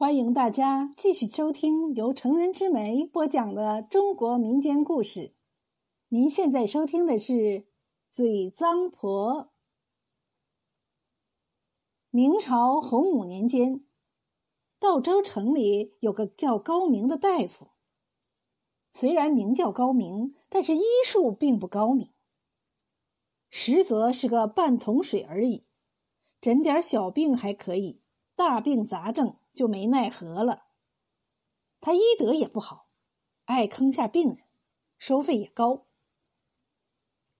欢迎大家继续收听由成人之美播讲的中国民间故事。您现在收听的是《嘴脏婆》。明朝洪武年间，道州城里有个叫高明的大夫。虽然名叫高明，但是医术并不高明，实则是个半桶水而已。诊点小病还可以，大病杂症。就没奈何了。他医德也不好，爱坑下病人，收费也高。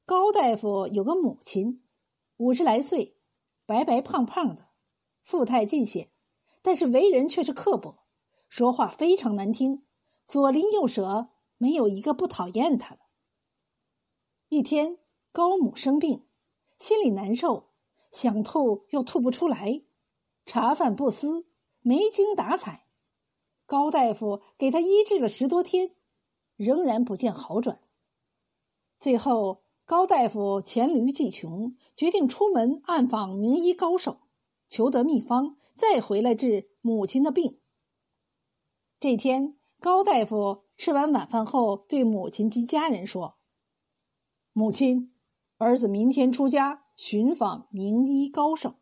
高大夫有个母亲，五十来岁，白白胖胖的，富态尽显，但是为人却是刻薄，说话非常难听，左邻右舍没有一个不讨厌他的。一天，高母生病，心里难受，想吐又吐不出来，茶饭不思。没精打采，高大夫给他医治了十多天，仍然不见好转。最后，高大夫黔驴技穷，决定出门暗访名医高手，求得秘方，再回来治母亲的病。这天，高大夫吃完晚饭后，对母亲及家人说：“母亲，儿子明天出家寻访名医高手，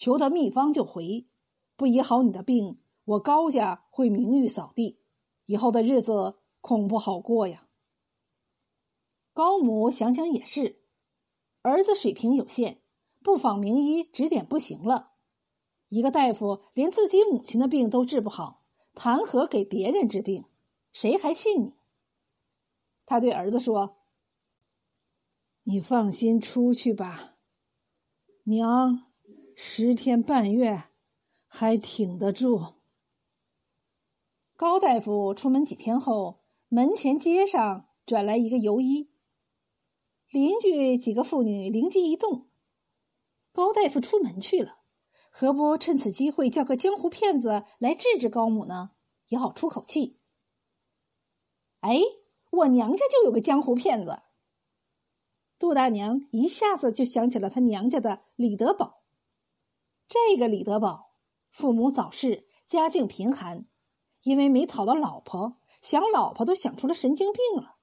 求得秘方就回。”不医好你的病，我高家会名誉扫地，以后的日子恐不好过呀。高母想想也是，儿子水平有限，不访名医指点不行了。一个大夫连自己母亲的病都治不好，谈何给别人治病？谁还信你？他对儿子说：“你放心出去吧，娘，十天半月。”还挺得住。高大夫出门几天后，门前街上转来一个游医。邻居几个妇女灵机一动，高大夫出门去了，何不趁此机会叫个江湖骗子来治治高母呢？也好出口气。哎，我娘家就有个江湖骗子。杜大娘一下子就想起了她娘家的李德宝。这个李德宝。父母早逝，家境贫寒，因为没讨到老婆，想老婆都想出了神经病了。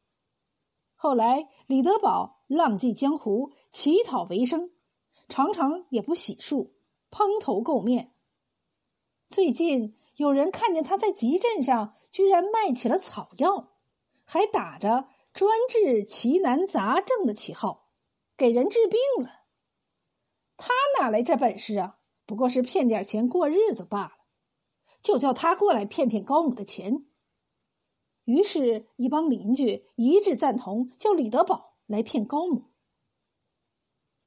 后来李德宝浪迹江湖，乞讨为生，常常也不洗漱，蓬头垢面。最近有人看见他在集镇上居然卖起了草药，还打着专治奇难杂症的旗号，给人治病了。他哪来这本事啊？不过是骗点钱过日子罢了，就叫他过来骗骗高母的钱。于是，一帮邻居一致赞同，叫李德宝来骗高母。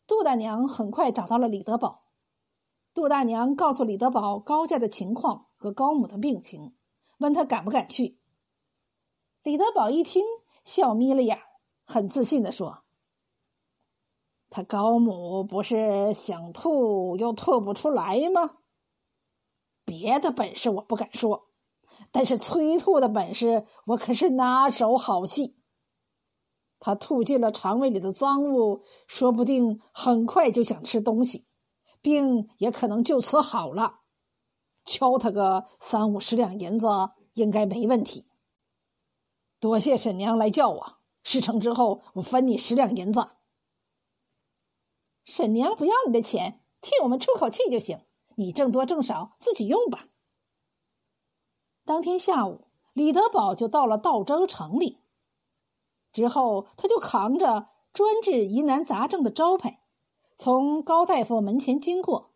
杜大娘很快找到了李德宝。杜大娘告诉李德宝高家的情况和高母的病情，问他敢不敢去。李德宝一听，笑眯了眼，很自信的说。他高母不是想吐又吐不出来吗？别的本事我不敢说，但是催吐的本事我可是拿手好戏。他吐进了肠胃里的脏物，说不定很快就想吃东西，病也可能就此好了。敲他个三五十两银子应该没问题。多谢沈娘来叫我，事成之后我分你十两银子。沈娘不要你的钱，替我们出口气就行。你挣多挣少自己用吧。当天下午，李德宝就到了道州城里。之后，他就扛着专治疑难杂症的招牌，从高大夫门前经过。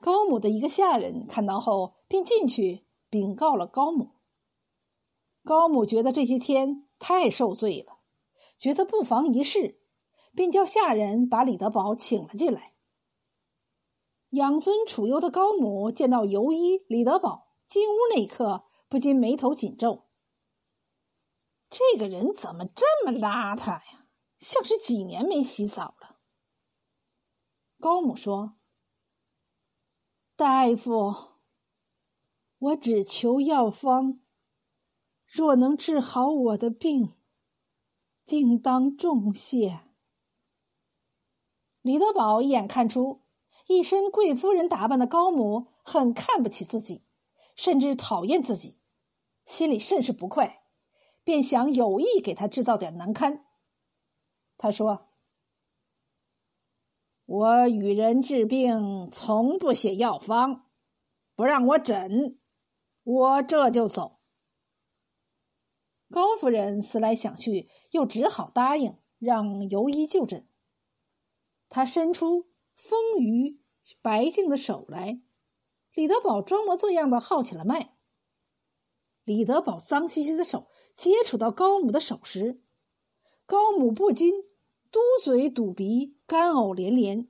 高母的一个下人看到后，便进去禀告了高母。高母觉得这些天太受罪了，觉得不妨一试。便叫下人把李德宝请了进来。养尊处优的高母见到尤一李德宝进屋那一刻，不禁眉头紧皱。这个人怎么这么邋遢呀？像是几年没洗澡了。高母说：“大夫，我只求药方，若能治好我的病，定当重谢。”李德宝一眼看出，一身贵夫人打扮的高母很看不起自己，甚至讨厌自己，心里甚是不快，便想有意给他制造点难堪。他说：“我与人治病，从不写药方，不让我诊，我这就走。”高夫人思来想去，又只好答应让尤医就诊。他伸出丰腴白净的手来。李德宝装模作样的号起了脉。李德宝脏兮兮的手接触到高母的手时，高母不禁嘟嘴堵鼻，干呕连连。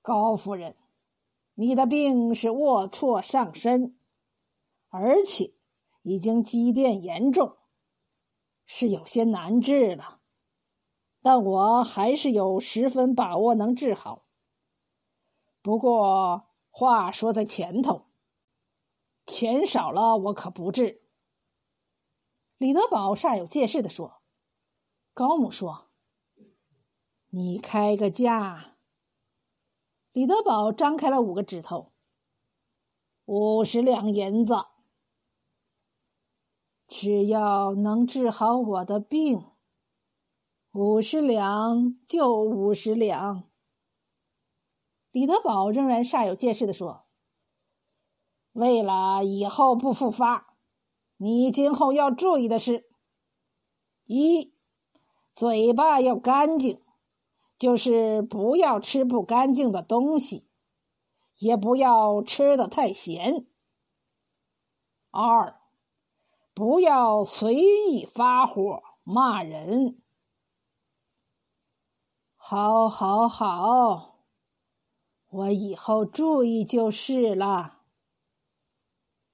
高夫人，你的病是龌龊上身，而且已经积淀严重，是有些难治了。但我还是有十分把握能治好。不过话说在前头，钱少了我可不治。李德宝煞有介事的说：“高母说，你开个价。”李德宝张开了五个指头，五十两银子，只要能治好我的病，五十两就五十两。李德宝仍然煞有介事的说：“为了以后不复发，你今后要注意的是：一，嘴巴要干净，就是不要吃不干净的东西，也不要吃的太咸；二，不要随意发火骂人。好，好，好。”我以后注意就是了。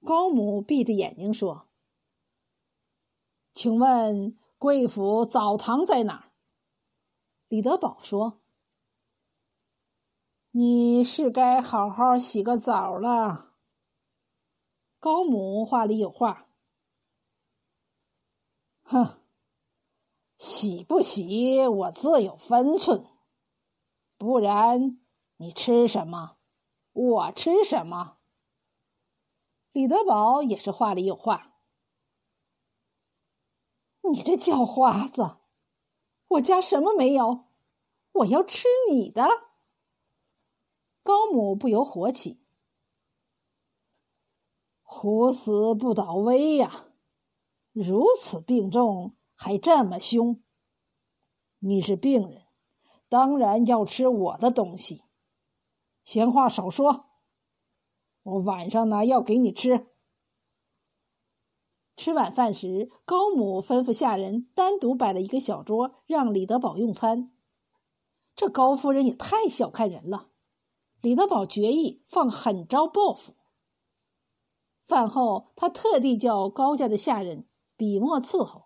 高母闭着眼睛说：“请问贵府澡堂在哪？”李德宝说：“你是该好好洗个澡了。”高母话里有话：“哼，洗不洗我自有分寸，不然。”你吃什么？我吃什么？李德宝也是话里有话。你这叫花子，我家什么没有？我要吃你的。高母不由火起，虎死不倒威呀！如此病重还这么凶，你是病人，当然要吃我的东西。闲话少说，我晚上拿药给你吃。吃晚饭时，高母吩咐下人单独摆了一个小桌，让李德宝用餐。这高夫人也太小看人了。李德宝决意放狠招报复。饭后，他特地叫高家的下人笔墨伺候，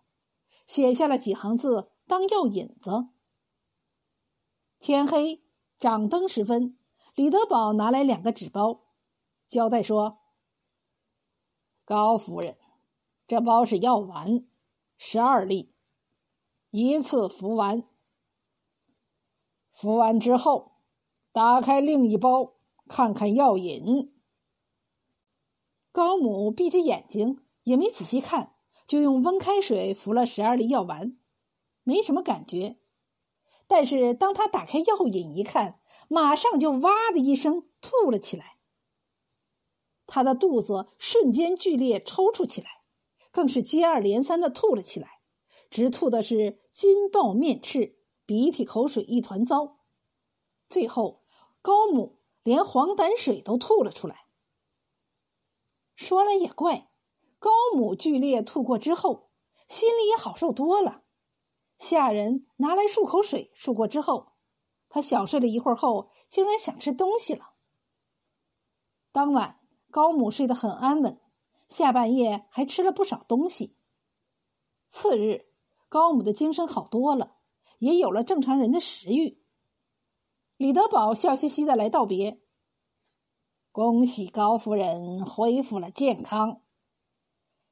写下了几行字当药引子。天黑，掌灯时分。李德宝拿来两个纸包，交代说：“高夫人，这包是药丸，十二粒，一次服完。服完之后，打开另一包，看看药引。”高母闭着眼睛，也没仔细看，就用温开水服了十二粒药丸，没什么感觉。但是当他打开药引一看，马上就哇的一声吐了起来。他的肚子瞬间剧烈抽搐起来，更是接二连三的吐了起来，直吐的是金爆面赤，鼻涕口水一团糟。最后，高母连黄胆水都吐了出来。说来也怪，高母剧烈吐过之后，心里也好受多了。下人拿来漱口水，漱过之后。他小睡了一会儿后，竟然想吃东西了。当晚，高母睡得很安稳，下半夜还吃了不少东西。次日，高母的精神好多了，也有了正常人的食欲。李德宝笑嘻嘻的来道别：“恭喜高夫人恢复了健康，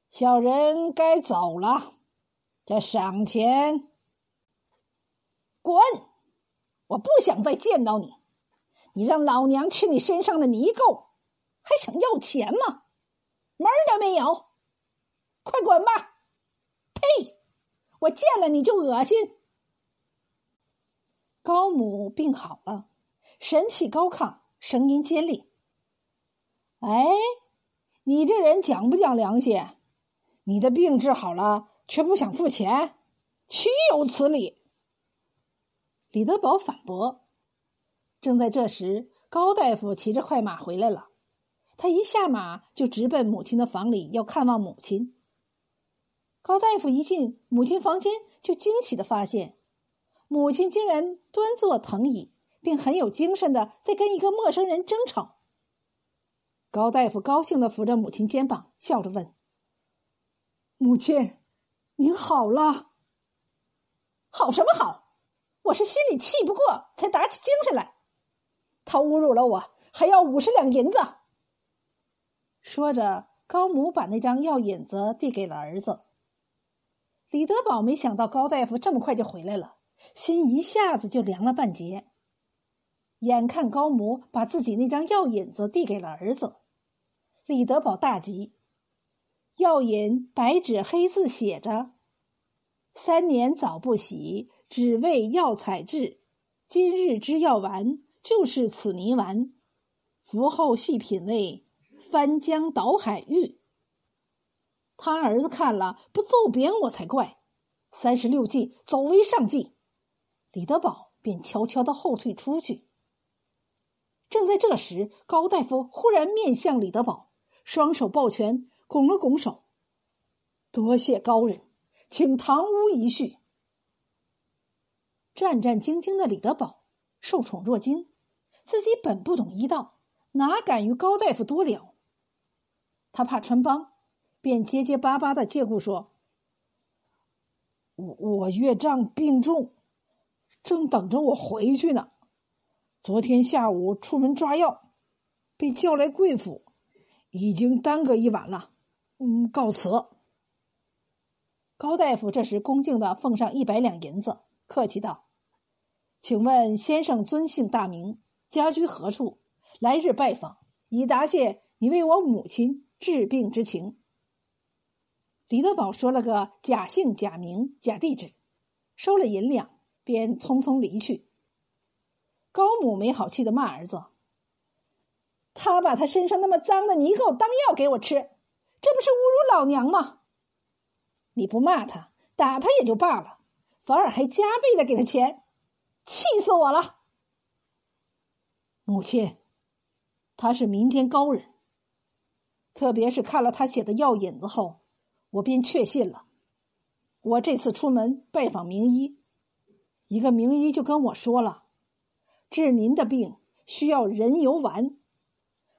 小人该走了。这赏钱，滚！”我不想再见到你，你让老娘吃你身上的泥垢，还想要钱吗？门儿都没有！快滚吧！呸！我见了你就恶心。高母病好了，神气高亢，声音尖利。哎，你这人讲不讲良心？你的病治好了，却不想付钱，岂有此理！李德宝反驳。正在这时，高大夫骑着快马回来了。他一下马就直奔母亲的房里，要看望母亲。高大夫一进母亲房间，就惊奇的发现，母亲竟然端坐藤椅，并很有精神的在跟一个陌生人争吵。高大夫高兴的扶着母亲肩膀，笑着问：“母亲，您好了？好什么好？我是心里气不过，才打起精神来。他侮辱了我，还要五十两银子。”说着，高母把那张药引子递给了儿子。李德宝没想到高大夫这么快就回来了，心一下子就凉了半截。眼看高母把自己那张药引子递给了儿子，李德宝大急。药引白纸黑字写着：“三年早不喜，只为药材治。今日之药丸，就是此泥丸。服后细品味。”翻江倒海玉，他儿子看了不揍扁我才怪。三十六计，走为上计。李德宝便悄悄的后退出去。正在这时，高大夫忽然面向李德宝，双手抱拳，拱了拱手：“多谢高人，请堂屋一叙。”战战兢兢的李德宝受宠若惊，自己本不懂医道。哪敢与高大夫多聊？他怕穿帮，便结结巴巴的借故说：“我我岳丈病重，正等着我回去呢。昨天下午出门抓药，被叫来贵府，已经耽搁一晚了。嗯，告辞。”高大夫这时恭敬的奉上一百两银子，客气道：“请问先生尊姓大名，家居何处？”来日拜访，以答谢你为我母亲治病之情。李德宝说了个假姓假名假地址，收了银两，便匆匆离去。高母没好气的骂儿子：“他把他身上那么脏的泥垢当药给我吃，这不是侮辱老娘吗？你不骂他，打他也就罢了，反而还加倍的给他钱，气死我了！”母亲。他是民间高人，特别是看了他写的药引子后，我便确信了。我这次出门拜访名医，一个名医就跟我说了，治您的病需要人油丸，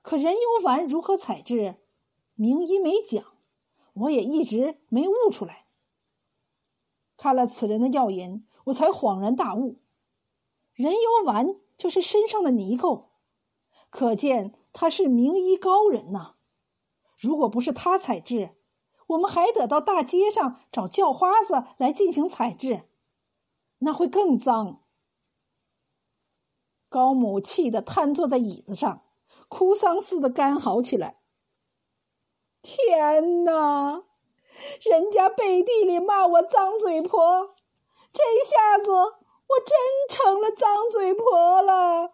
可人油丸如何采制，名医没讲，我也一直没悟出来。看了此人的药引，我才恍然大悟，人油丸就是身上的泥垢。可见他是名医高人呐！如果不是他采制，我们还得到大街上找叫花子来进行采制，那会更脏。高母气得瘫坐在椅子上，哭丧似的干嚎起来：“天哪！人家背地里骂我脏嘴婆，这下子我真成了脏嘴婆了！”